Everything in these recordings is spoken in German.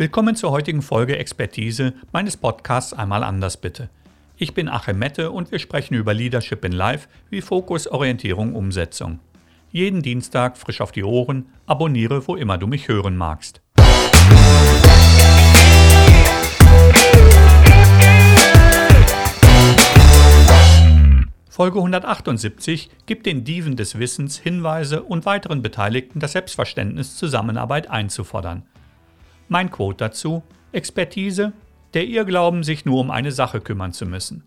Willkommen zur heutigen Folge Expertise meines Podcasts Einmal anders bitte. Ich bin Achim Mette und wir sprechen über Leadership in Life wie Fokus, Orientierung, Umsetzung. Jeden Dienstag frisch auf die Ohren, abonniere, wo immer du mich hören magst. Folge 178 gibt den Diven des Wissens Hinweise und weiteren Beteiligten das Selbstverständnis, Zusammenarbeit einzufordern. Mein Quote dazu: Expertise, der Irrglauben, sich nur um eine Sache kümmern zu müssen.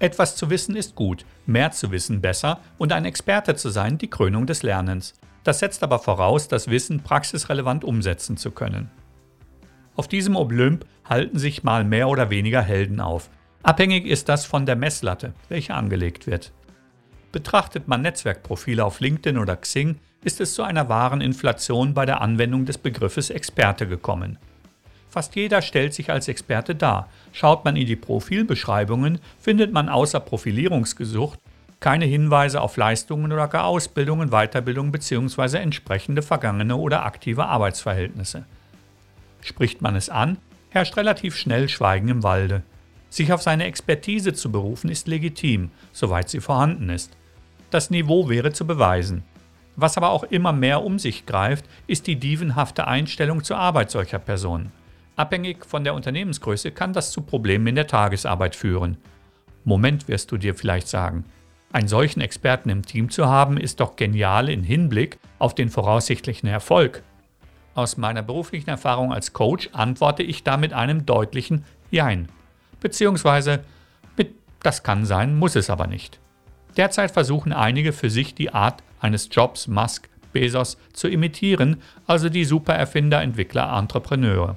Etwas zu wissen ist gut, mehr zu wissen besser und ein Experte zu sein die Krönung des Lernens. Das setzt aber voraus, das Wissen praxisrelevant umsetzen zu können. Auf diesem Olymp halten sich mal mehr oder weniger Helden auf. Abhängig ist das von der Messlatte, welche angelegt wird. Betrachtet man Netzwerkprofile auf LinkedIn oder Xing, ist es zu einer wahren Inflation bei der Anwendung des Begriffes Experte gekommen. Fast jeder stellt sich als Experte dar. Schaut man in die Profilbeschreibungen, findet man außer Profilierungsgesucht keine Hinweise auf Leistungen oder gar Ausbildungen, Weiterbildung bzw. entsprechende vergangene oder aktive Arbeitsverhältnisse. Spricht man es an, herrscht relativ schnell Schweigen im Walde. Sich auf seine Expertise zu berufen ist legitim, soweit sie vorhanden ist. Das Niveau wäre zu beweisen. Was aber auch immer mehr um sich greift, ist die dievenhafte Einstellung zur Arbeit solcher Personen. Abhängig von der Unternehmensgröße kann das zu Problemen in der Tagesarbeit führen. Moment wirst du dir vielleicht sagen. Einen solchen Experten im Team zu haben, ist doch genial im Hinblick auf den voraussichtlichen Erfolg. Aus meiner beruflichen Erfahrung als Coach antworte ich da mit einem deutlichen Jein. Beziehungsweise mit das kann sein, muss es aber nicht. Derzeit versuchen einige für sich die Art eines Jobs Musk, Bezos zu imitieren, also die Supererfinder, Entwickler, Entrepreneure.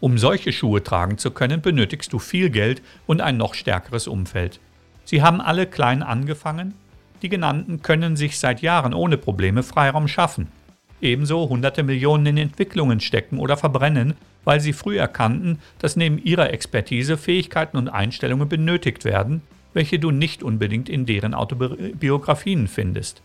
Um solche Schuhe tragen zu können, benötigst du viel Geld und ein noch stärkeres Umfeld. Sie haben alle klein angefangen. Die genannten können sich seit Jahren ohne Probleme Freiraum schaffen. Ebenso hunderte Millionen in Entwicklungen stecken oder verbrennen, weil sie früh erkannten, dass neben ihrer Expertise Fähigkeiten und Einstellungen benötigt werden, welche du nicht unbedingt in deren Autobiografien findest.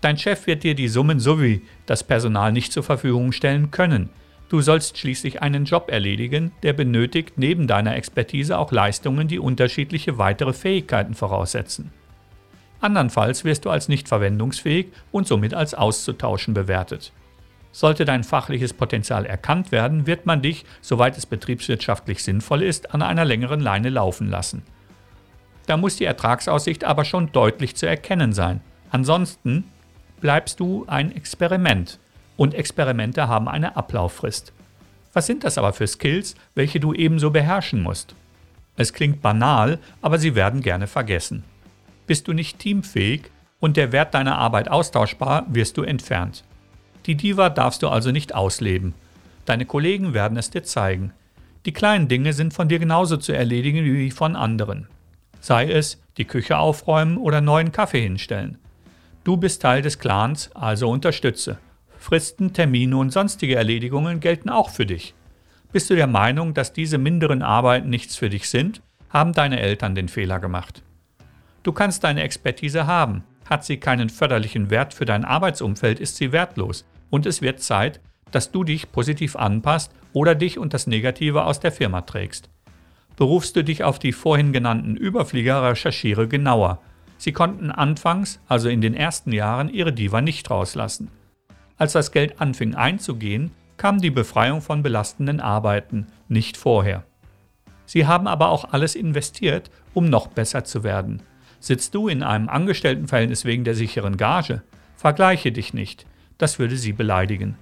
Dein Chef wird dir die Summen sowie das Personal nicht zur Verfügung stellen können. Du sollst schließlich einen Job erledigen, der benötigt neben deiner Expertise auch Leistungen, die unterschiedliche weitere Fähigkeiten voraussetzen. Andernfalls wirst du als nicht verwendungsfähig und somit als auszutauschen bewertet. Sollte dein fachliches Potenzial erkannt werden, wird man dich, soweit es betriebswirtschaftlich sinnvoll ist, an einer längeren Leine laufen lassen. Da muss die Ertragsaussicht aber schon deutlich zu erkennen sein. Ansonsten bleibst du ein Experiment und Experimente haben eine Ablauffrist. Was sind das aber für Skills, welche du ebenso beherrschen musst? Es klingt banal, aber sie werden gerne vergessen. Bist du nicht teamfähig und der Wert deiner Arbeit austauschbar, wirst du entfernt. Die Diva darfst du also nicht ausleben. Deine Kollegen werden es dir zeigen. Die kleinen Dinge sind von dir genauso zu erledigen wie von anderen. Sei es die Küche aufräumen oder neuen Kaffee hinstellen. Du bist Teil des Clans, also unterstütze. Fristen, Termine und sonstige Erledigungen gelten auch für dich. Bist du der Meinung, dass diese minderen Arbeiten nichts für dich sind, haben deine Eltern den Fehler gemacht. Du kannst deine Expertise haben. Hat sie keinen förderlichen Wert für dein Arbeitsumfeld, ist sie wertlos. Und es wird Zeit, dass du dich positiv anpasst oder dich und das Negative aus der Firma trägst. Berufst du dich auf die vorhin genannten Überflieger, recherchiere genauer. Sie konnten anfangs, also in den ersten Jahren, ihre Diva nicht rauslassen. Als das Geld anfing einzugehen, kam die Befreiung von belastenden Arbeiten, nicht vorher. Sie haben aber auch alles investiert, um noch besser zu werden. Sitzt du in einem Angestelltenverhältnis wegen der sicheren Gage? Vergleiche dich nicht, das würde sie beleidigen.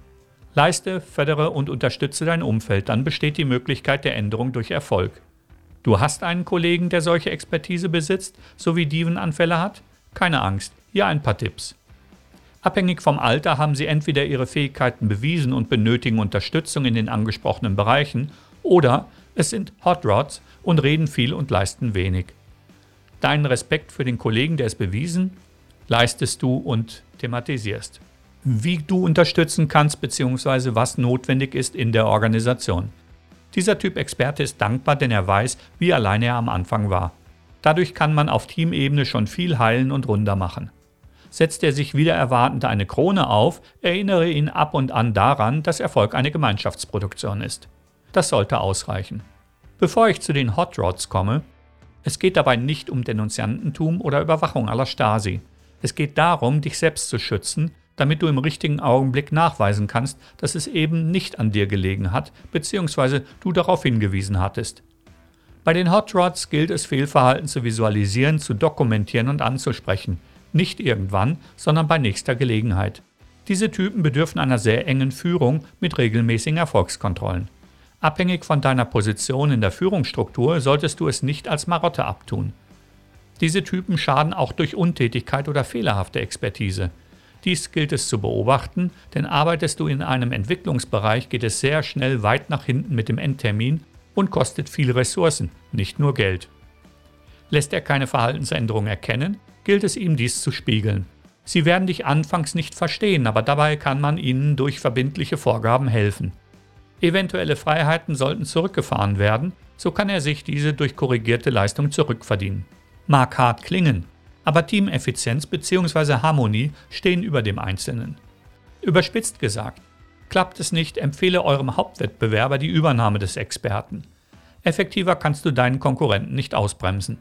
Leiste, fördere und unterstütze dein Umfeld, dann besteht die Möglichkeit der Änderung durch Erfolg. Du hast einen Kollegen, der solche Expertise besitzt, sowie Dievenanfälle hat? Keine Angst, hier ein paar Tipps. Abhängig vom Alter haben sie entweder ihre Fähigkeiten bewiesen und benötigen Unterstützung in den angesprochenen Bereichen, oder es sind Hot Rods und reden viel und leisten wenig. Deinen Respekt für den Kollegen, der es bewiesen, leistest du und thematisierst. Wie du unterstützen kannst bzw. was notwendig ist in der Organisation. Dieser Typ Experte ist dankbar, denn er weiß, wie alleine er am Anfang war. Dadurch kann man auf Teamebene schon viel heilen und runder machen. Setzt er sich wieder erwartend eine Krone auf, erinnere ihn ab und an daran, dass Erfolg eine Gemeinschaftsproduktion ist. das sollte ausreichen. Bevor ich zu den Hot Rods komme, es geht dabei nicht um Denunziantentum oder Überwachung aller Stasi. Es geht darum, dich selbst zu schützen, damit du im richtigen Augenblick nachweisen kannst, dass es eben nicht an dir gelegen hat, bzw. du darauf hingewiesen hattest. Bei den Hot Rods gilt es, Fehlverhalten zu visualisieren, zu dokumentieren und anzusprechen. Nicht irgendwann, sondern bei nächster Gelegenheit. Diese Typen bedürfen einer sehr engen Führung mit regelmäßigen Erfolgskontrollen. Abhängig von deiner Position in der Führungsstruktur solltest du es nicht als Marotte abtun. Diese Typen schaden auch durch Untätigkeit oder fehlerhafte Expertise. Dies gilt es zu beobachten, denn arbeitest du in einem Entwicklungsbereich, geht es sehr schnell weit nach hinten mit dem Endtermin und kostet viel Ressourcen, nicht nur Geld. Lässt er keine Verhaltensänderung erkennen, gilt es ihm dies zu spiegeln. Sie werden dich anfangs nicht verstehen, aber dabei kann man ihnen durch verbindliche Vorgaben helfen. Eventuelle Freiheiten sollten zurückgefahren werden, so kann er sich diese durch korrigierte Leistung zurückverdienen. Mag hart klingen, aber Teameffizienz bzw. Harmonie stehen über dem Einzelnen. Überspitzt gesagt, klappt es nicht, empfehle eurem Hauptwettbewerber die Übernahme des Experten. Effektiver kannst du deinen Konkurrenten nicht ausbremsen.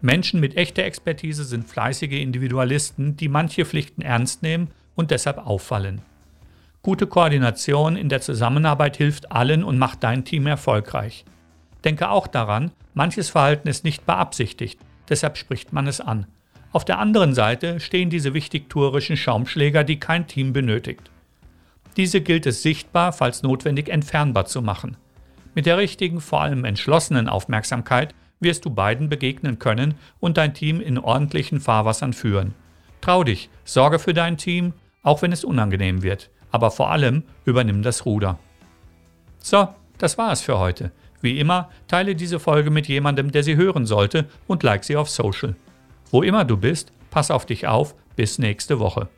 Menschen mit echter Expertise sind fleißige Individualisten, die manche Pflichten ernst nehmen und deshalb auffallen. Gute Koordination in der Zusammenarbeit hilft allen und macht dein Team erfolgreich. Denke auch daran, manches Verhalten ist nicht beabsichtigt, deshalb spricht man es an. Auf der anderen Seite stehen diese wichtigtuerischen Schaumschläger, die kein Team benötigt. Diese gilt es sichtbar, falls notwendig entfernbar zu machen. Mit der richtigen, vor allem entschlossenen Aufmerksamkeit wirst du beiden begegnen können und dein Team in ordentlichen Fahrwassern führen. Trau dich, sorge für dein Team, auch wenn es unangenehm wird aber vor allem übernimm das Ruder. So, das war es für heute. Wie immer, teile diese Folge mit jemandem, der sie hören sollte und like sie auf Social. Wo immer du bist, pass auf dich auf, bis nächste Woche.